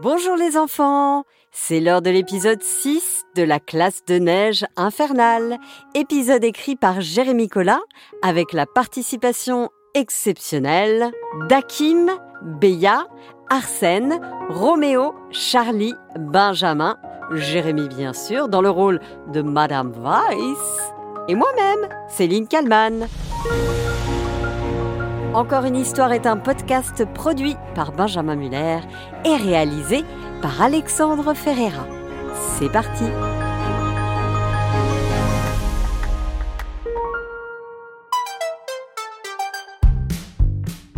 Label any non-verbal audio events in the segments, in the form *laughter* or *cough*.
Bonjour les enfants, c'est l'heure de l'épisode 6 de la classe de neige infernale, épisode écrit par Jérémy Collin avec la participation exceptionnelle d'Akim, Béa, Arsène, Roméo, Charlie, Benjamin, Jérémy bien sûr dans le rôle de Madame Weiss et moi-même, Céline Kalman. Encore une histoire est un podcast produit par Benjamin Muller et réalisé par Alexandre Ferreira. C'est parti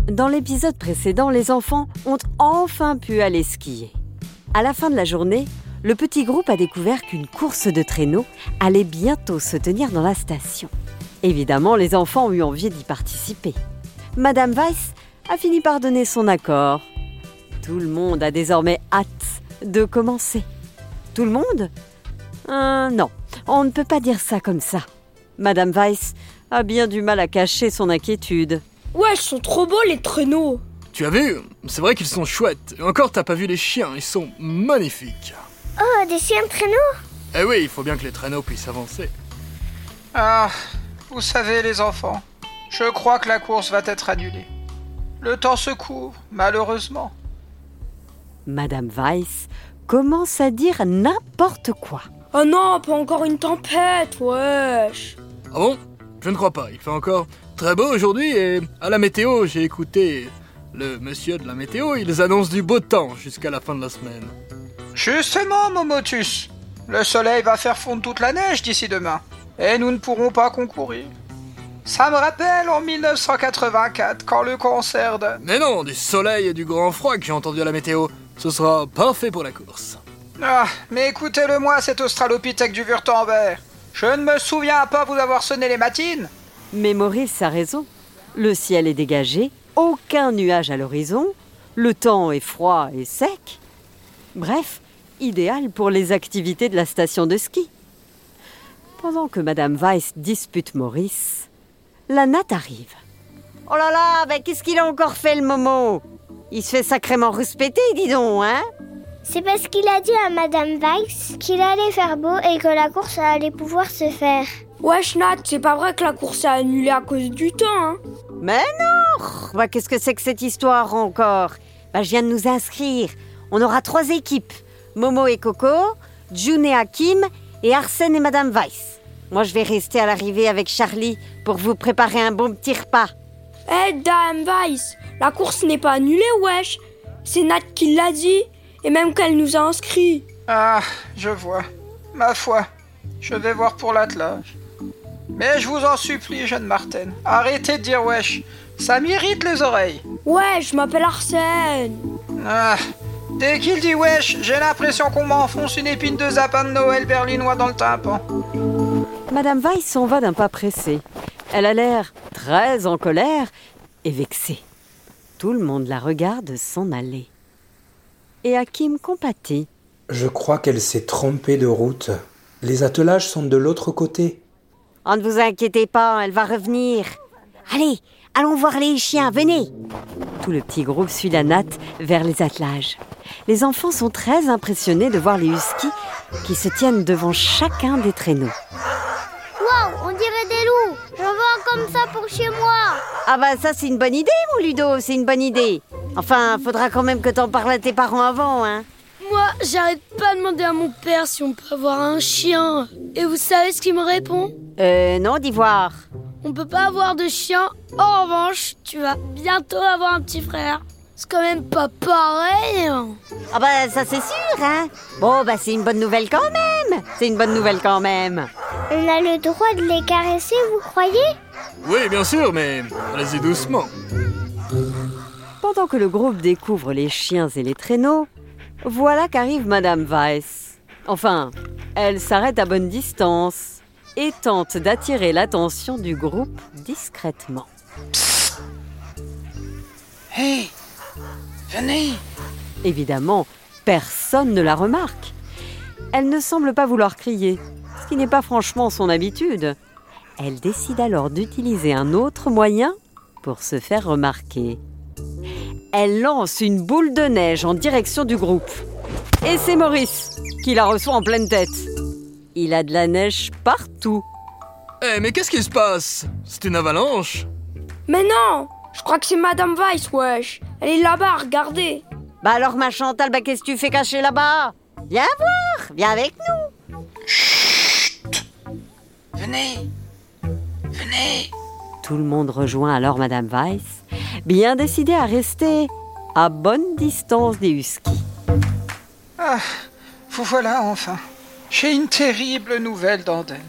Dans l'épisode précédent, les enfants ont enfin pu aller skier. À la fin de la journée, le petit groupe a découvert qu'une course de traîneau allait bientôt se tenir dans la station. Évidemment, les enfants ont eu envie d'y participer. Madame Weiss a fini par donner son accord. Tout le monde a désormais hâte de commencer. Tout le monde? Euh, Non, on ne peut pas dire ça comme ça. Madame Weiss a bien du mal à cacher son inquiétude. Ouais, ils sont trop beaux les traîneaux. Tu as vu? C'est vrai qu'ils sont chouettes. Et encore, t'as pas vu les chiens, ils sont magnifiques. Oh, des chiens de traîneau? Eh oui, il faut bien que les traîneaux puissent avancer. Ah, vous savez les enfants, je crois que la course va être annulée. Le temps se couvre, malheureusement. Madame Weiss commence à dire n'importe quoi. Oh non, pas encore une tempête, wesh. Ah bon? Je ne crois pas. Il fait encore très beau aujourd'hui et à la météo, j'ai écouté le monsieur de la météo, ils annoncent du beau temps jusqu'à la fin de la semaine. Justement, Momotus, le soleil va faire fondre toute la neige d'ici demain, et nous ne pourrons pas concourir. Ça me rappelle en 1984, quand le concert de... Mais non, du soleil et du grand froid que j'ai entendu à la météo. Ce sera parfait pour la course. Ah, mais écoutez-le moi, cet australopithèque du Wurtemberg. Je ne me souviens pas vous avoir sonné les matines. Mais Maurice a raison. Le ciel est dégagé, aucun nuage à l'horizon, le temps est froid et sec. Bref, idéal pour les activités de la station de ski. Pendant que Madame Weiss dispute Maurice, la natte arrive. Oh là là, mais qu'est-ce qu'il a encore fait le Momo? Il se fait sacrément respecter, dis donc, hein? C'est parce qu'il a dit à Madame Weiss qu'il allait faire beau et que la course allait pouvoir se faire. Wesh Nat, c'est pas vrai que la course a annulé à cause du temps, hein? Mais non bah, Qu'est-ce que c'est que cette histoire encore? Bah, Je viens de nous inscrire. On aura trois équipes. Momo et Coco, June et Hakim, et Arsène et Madame Weiss. Moi, je vais rester à l'arrivée avec Charlie pour vous préparer un bon petit repas. Eh, Dame Weiss, la course n'est pas annulée, wesh. C'est Nat qui l'a dit, et même qu'elle nous a inscrits. Ah, je vois. Ma foi, je vais voir pour l'attelage. Mais je vous en supplie, jeune Martine, arrêtez de dire wesh. Ça m'irrite les oreilles. Ouais, je m'appelle Arsène. Ah, dès qu'il dit wesh, j'ai l'impression qu'on m'enfonce une épine de sapin de Noël berlinois dans le tympan. Madame Weiss s'en va d'un pas pressé. Elle a l'air très en colère et vexée. Tout le monde la regarde s'en aller. Et Hakim compatit. Je crois qu'elle s'est trompée de route. Les attelages sont de l'autre côté. Oh, ne vous inquiétez pas, elle va revenir. Allez, allons voir les chiens, venez. Tout le petit groupe suit la natte vers les attelages. Les enfants sont très impressionnés de voir les huskies qui se tiennent devant chacun des traîneaux. Comme ça pour chez moi Ah bah ça c'est une bonne idée mon Ludo, c'est une bonne idée. Enfin, faudra quand même que t'en parles à tes parents avant, hein. Moi, j'arrête pas de demander à mon père si on peut avoir un chien. Et vous savez ce qu'il me répond? Euh, non, d'Ivoire. On peut pas avoir de chien. En revanche, tu vas bientôt avoir un petit frère. C'est quand même pas pareil. hein. Ah bah ça c'est sûr, hein. Bon bah c'est une bonne nouvelle quand même. C'est une bonne nouvelle quand même. On a le droit de les caresser, vous croyez? Oui, bien sûr, mais allez-y doucement. Pendant que le groupe découvre les chiens et les traîneaux, voilà qu'arrive Madame Weiss. Enfin, elle s'arrête à bonne distance et tente d'attirer l'attention du groupe discrètement. Hé, venez. Évidemment, personne ne la remarque. Elle ne semble pas vouloir crier, ce qui n'est pas franchement son habitude. Elle décide alors d'utiliser un autre moyen pour se faire remarquer. elle lance une boule de neige en direction du groupe. Et c'est Maurice qui la reçoit en pleine tête. Il a de la neige partout. Eh, mais qu'est-ce qui se passe? C'est une avalanche Mais non Je crois que c'est Madame Weiss, wesh. Elle est là-bas, regardez. Bah alors ma Chantal, bah qu'est-ce que tu fais cacher là-bas? Viens voir, viens avec nous. Venez Venez Tout le monde rejoint alors Madame Weiss, bien décidée à rester à bonne distance des huskies. Ah, vous voilà enfin. J'ai une terrible nouvelle, Dandel.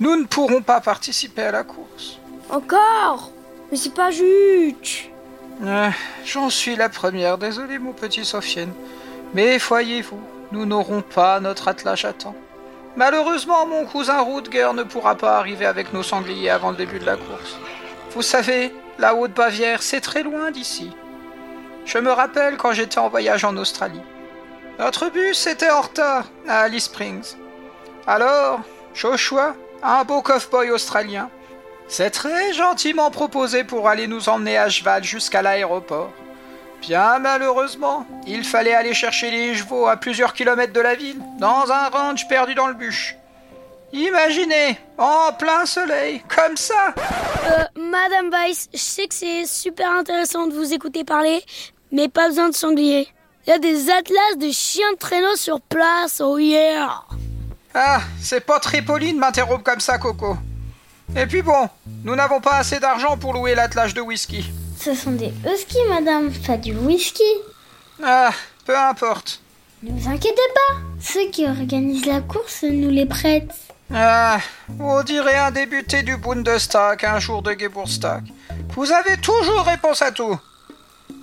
Nous ne pourrons pas participer à la course. Encore? Mais c'est pas juste. Euh, J'en suis la première, désolé mon petit Sofiane. Mais voyez-vous, nous n'aurons pas notre attelage à temps. Malheureusement, mon cousin Rutger ne pourra pas arriver avec nos sangliers avant le début de la course. Vous savez, la Haute-Bavière, c'est très loin d'ici. Je me rappelle quand j'étais en voyage en Australie. Notre bus était en retard à Alice Springs. Alors, Joshua, un beau cow-boy australien, s'est très gentiment proposé pour aller nous emmener à cheval jusqu'à l'aéroport. Bien malheureusement, il fallait aller chercher les chevaux à plusieurs kilomètres de la ville, dans un ranch perdu dans le bûche. Imaginez, en plein soleil, comme ça. Euh, Madame Weiss, je sais que c'est super intéressant de vous écouter parler, mais pas besoin de sanglier. Il y a des atlas de chiens de traîneau sur place, oh yeah Ah, c'est pas très poli de m'interrompre comme ça, Coco. Et puis bon, nous n'avons pas assez d'argent pour louer l'attelage de whisky. Ce sont des huskies, madame, pas du whisky. Ah, peu importe. Ne vous inquiétez pas, ceux qui organisent la course nous les prêtent. Ah, on dirait un débuté du Bundestag un jour de Geburtstag. Vous avez toujours réponse à tout.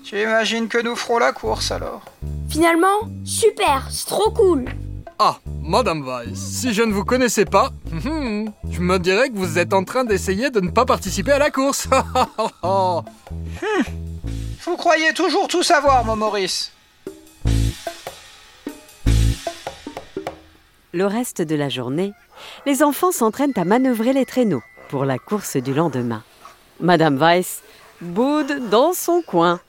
J'imagine que nous ferons la course alors. Finalement, super, c'est trop cool Ah, Madame Weiss, si je ne vous connaissais pas, hum, je me dirais que vous êtes en train d'essayer de ne pas participer à la course. *laughs* Vous croyez toujours tout savoir, mon Maurice Le reste de la journée, les enfants s'entraînent à manœuvrer les traîneaux pour la course du lendemain. Madame Weiss boude dans son coin,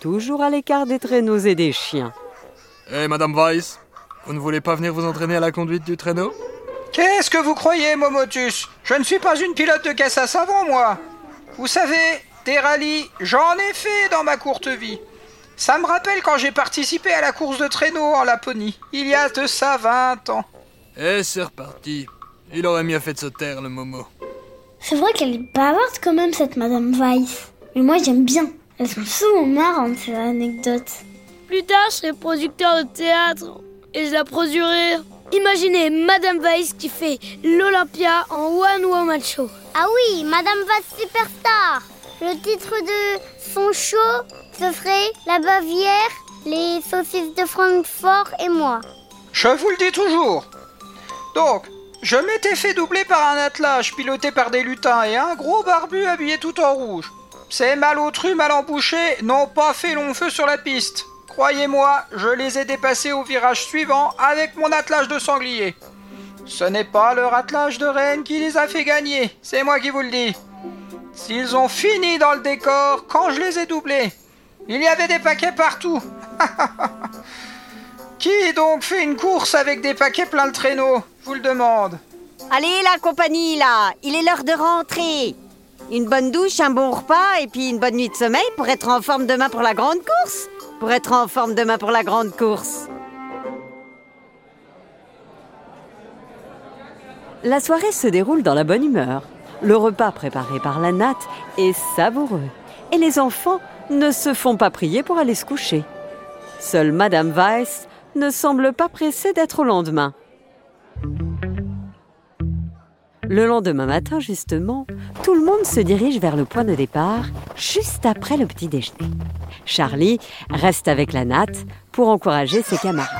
toujours à l'écart des traîneaux et des chiens. Eh, Madame Weiss, vous ne voulez pas venir vous entraîner à la conduite du traîneau Qu'est-ce que vous croyez, Momotus Je ne suis pas une pilote de caisse à savon, moi. Vous savez, des rallyes, j'en ai fait dans ma courte vie. Ça me rappelle quand j'ai participé à la course de traîneau en Laponie, il y a de ça 20 ans. Eh, c'est reparti. Il aurait mieux fait de se taire, le Momo. C'est vrai qu'elle est bavarde quand même, cette madame Weiss. Mais moi, j'aime bien. Elles sont souvent marrantes, ces anecdotes. Plus tard, je serai producteur de théâtre et je la produirai. Imaginez Madame Weiss qui fait l'Olympia en One Woman Show. Ah oui, madame Weiss Superstar. Le titre de son show, ce serait La Bavière, les saucisses de Francfort et moi. Je vous le dis toujours. Donc, je m'étais fait doubler par un attelage piloté par des lutins et un gros barbu habillé tout en rouge. Ces malotrus mal embouchés n'ont pas fait long feu sur la piste. Croyez-moi, je les ai dépassés au virage suivant avec mon attelage de sanglier. Ce n'est pas leur attelage de reine qui les a fait gagner, c'est moi qui vous le dis. S'ils ont fini dans le décor quand je les ai doublés. Il y avait des paquets partout. *laughs* qui donc fait une course avec des paquets plein le traîneau Je vous le demande. Allez la compagnie là, il est l'heure de rentrer. Une bonne douche, un bon repas et puis une bonne nuit de sommeil pour être en forme demain pour la grande course. Pour être en forme demain pour la grande course. La soirée se déroule dans la bonne humeur. Le repas préparé par la natte est savoureux et les enfants ne se font pas prier pour aller se coucher. Seule Madame Weiss ne semble pas pressée d'être au lendemain. Le lendemain matin, justement, tout le monde se dirige vers le point de départ, juste après le petit déjeuner. Charlie reste avec la natte pour encourager ses camarades.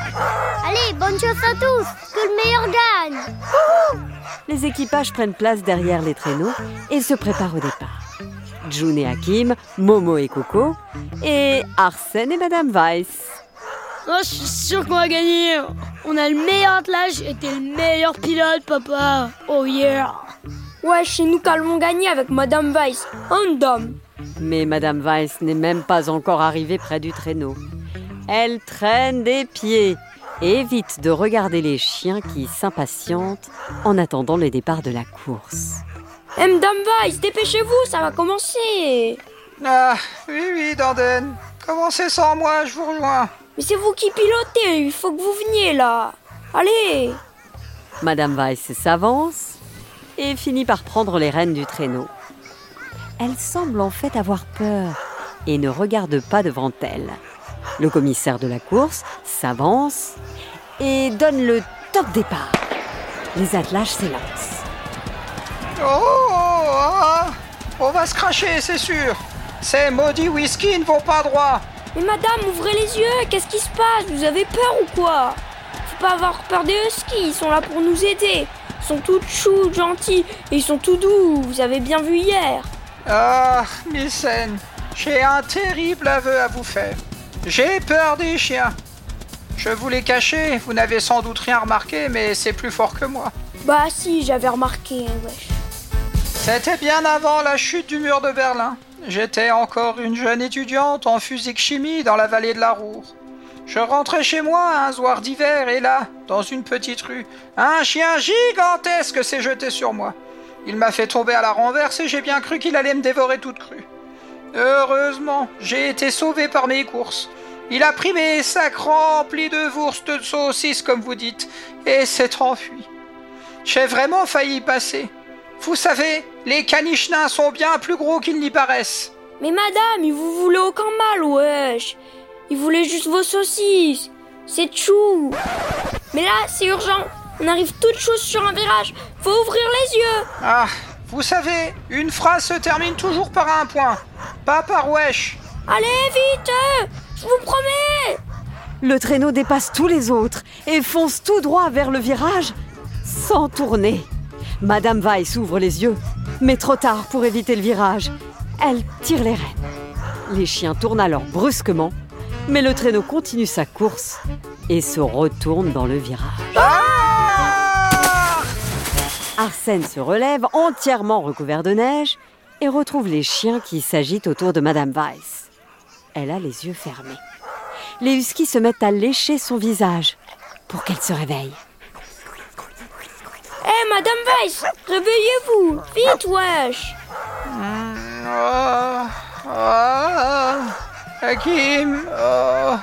Allez, bonne chance à tous, que le meilleur gagne. Les équipages prennent place derrière les traîneaux et se préparent au départ. June et Hakim, Momo et Coco, et Arsène et Madame Weiss. Oh, je suis sûr qu'on va gagner. On a le meilleur attelage et t'es le meilleur pilote, papa. Oh yeah. Ouais, chez nous qu'allons gagner avec Madame Weiss. Un. Mais Madame Weiss n'est même pas encore arrivée près du traîneau. Elle traîne des pieds et évite de regarder les chiens qui s'impatientent en attendant le départ de la course. Eh, Madame Weiss, dépêchez-vous, ça va commencer. Ah, oui, oui, Danden. Commencez sans moi, je vous rejoins. Mais c'est vous qui pilotez, il faut que vous veniez là. Allez Madame Weiss s'avance et finit par prendre les rênes du traîneau. Elle semble en fait avoir peur et ne regarde pas devant elle. Le commissaire de la course s'avance et donne le top départ. Les attelages s'élancent. Oh, oh, oh, on va se cracher, c'est sûr. Ces maudits whisky ne vont pas droit. Mais madame, ouvrez les yeux, qu'est-ce qui se passe? Vous avez peur ou quoi? Faut pas avoir peur des huskies, ils sont là pour nous aider. Ils sont tout choux, gentils, et ils sont tout doux, vous avez bien vu hier. Ah, Missen, j'ai un terrible aveu à vous faire. J'ai peur des chiens. Je vous l'ai caché, vous n'avez sans doute rien remarqué, mais c'est plus fort que moi. Bah si, j'avais remarqué, wesh. C'était bien avant la chute du mur de Berlin. J'étais encore une jeune étudiante en physique-chimie dans la vallée de la Roure. Je rentrais chez moi un soir d'hiver et là, dans une petite rue, un chien gigantesque s'est jeté sur moi. Il m'a fait tomber à la renverse et j'ai bien cru qu'il allait me dévorer toute crue. Heureusement, j'ai été sauvé par mes courses. Il a pris mes sacs remplis de wurst de saucisses, comme vous dites, et s'est enfui. J'ai vraiment failli passer. Vous savez, les caniches nains sont bien plus gros qu'ils n'y paraissent. Mais madame, il vous voulait aucun mal, wesh. Il voulait juste vos saucisses. C'est chou. Mais là, c'est urgent. On arrive toutes choses sur un virage. Faut ouvrir les yeux. Ah, vous savez, une phrase se termine toujours par un point, pas par wesh. Allez, vite Je vous promets Le traîneau dépasse tous les autres et fonce tout droit vers le virage sans tourner. Madame Weiss ouvre les yeux, mais trop tard pour éviter le virage. Elle tire les rênes. Les chiens tournent alors brusquement, mais le traîneau continue sa course et se retourne dans le virage. Ah Arsène se relève entièrement recouvert de neige et retrouve les chiens qui s'agitent autour de Madame Weiss. Elle a les yeux fermés. Les huskies se mettent à lécher son visage pour qu'elle se réveille. Madame Weiss, réveillez-vous Vite, wesh Ah, ah, Hakim, oh,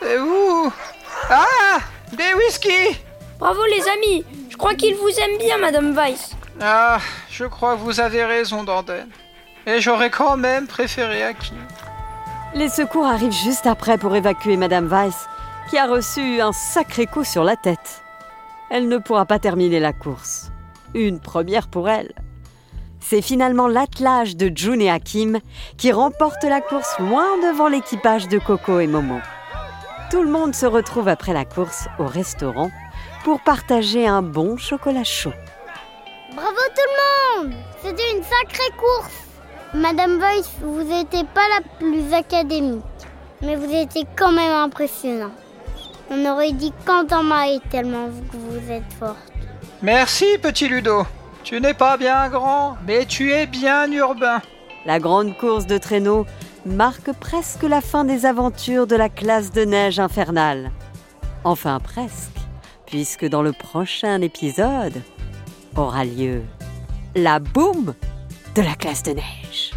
c'est vous? Ah, des whisky Bravo, les amis Je crois qu'il vous aime bien, Madame Weiss. Ah, je crois que vous avez raison, Danden. Et j'aurais quand même préféré Hakim. Les secours arrivent juste après pour évacuer Madame Weiss, qui a reçu un sacré coup sur la tête. Elle ne pourra pas terminer la course. Une première pour elle. C'est finalement l'attelage de June et Hakim qui remporte la course loin devant l'équipage de Coco et Momo. Tout le monde se retrouve après la course au restaurant pour partager un bon chocolat chaud. Bravo tout le monde C'était une sacrée course Madame Boyce, vous n'étiez pas la plus académique, mais vous étiez quand même impressionnant. On aurait dit Marie tellement que vous êtes forte. Merci, petit Ludo. Tu n'es pas bien grand, mais tu es bien urbain. La grande course de traîneau marque presque la fin des aventures de la classe de neige infernale. Enfin presque, puisque dans le prochain épisode aura lieu la boum de la classe de neige.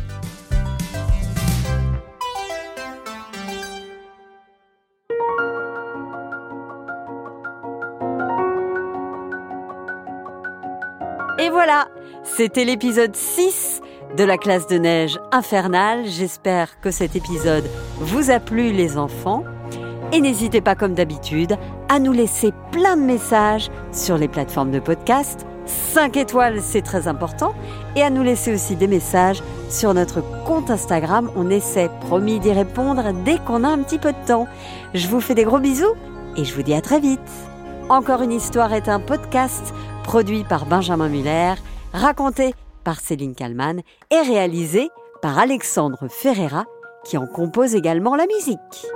Voilà, c'était l'épisode 6 de la classe de neige infernale. J'espère que cet épisode vous a plu les enfants. Et n'hésitez pas comme d'habitude à nous laisser plein de messages sur les plateformes de podcast. 5 étoiles, c'est très important. Et à nous laisser aussi des messages sur notre compte Instagram. On essaie, promis, d'y répondre dès qu'on a un petit peu de temps. Je vous fais des gros bisous et je vous dis à très vite. Encore une histoire est un podcast produit par Benjamin Muller, raconté par Céline Kallmann et réalisé par Alexandre Ferreira qui en compose également la musique.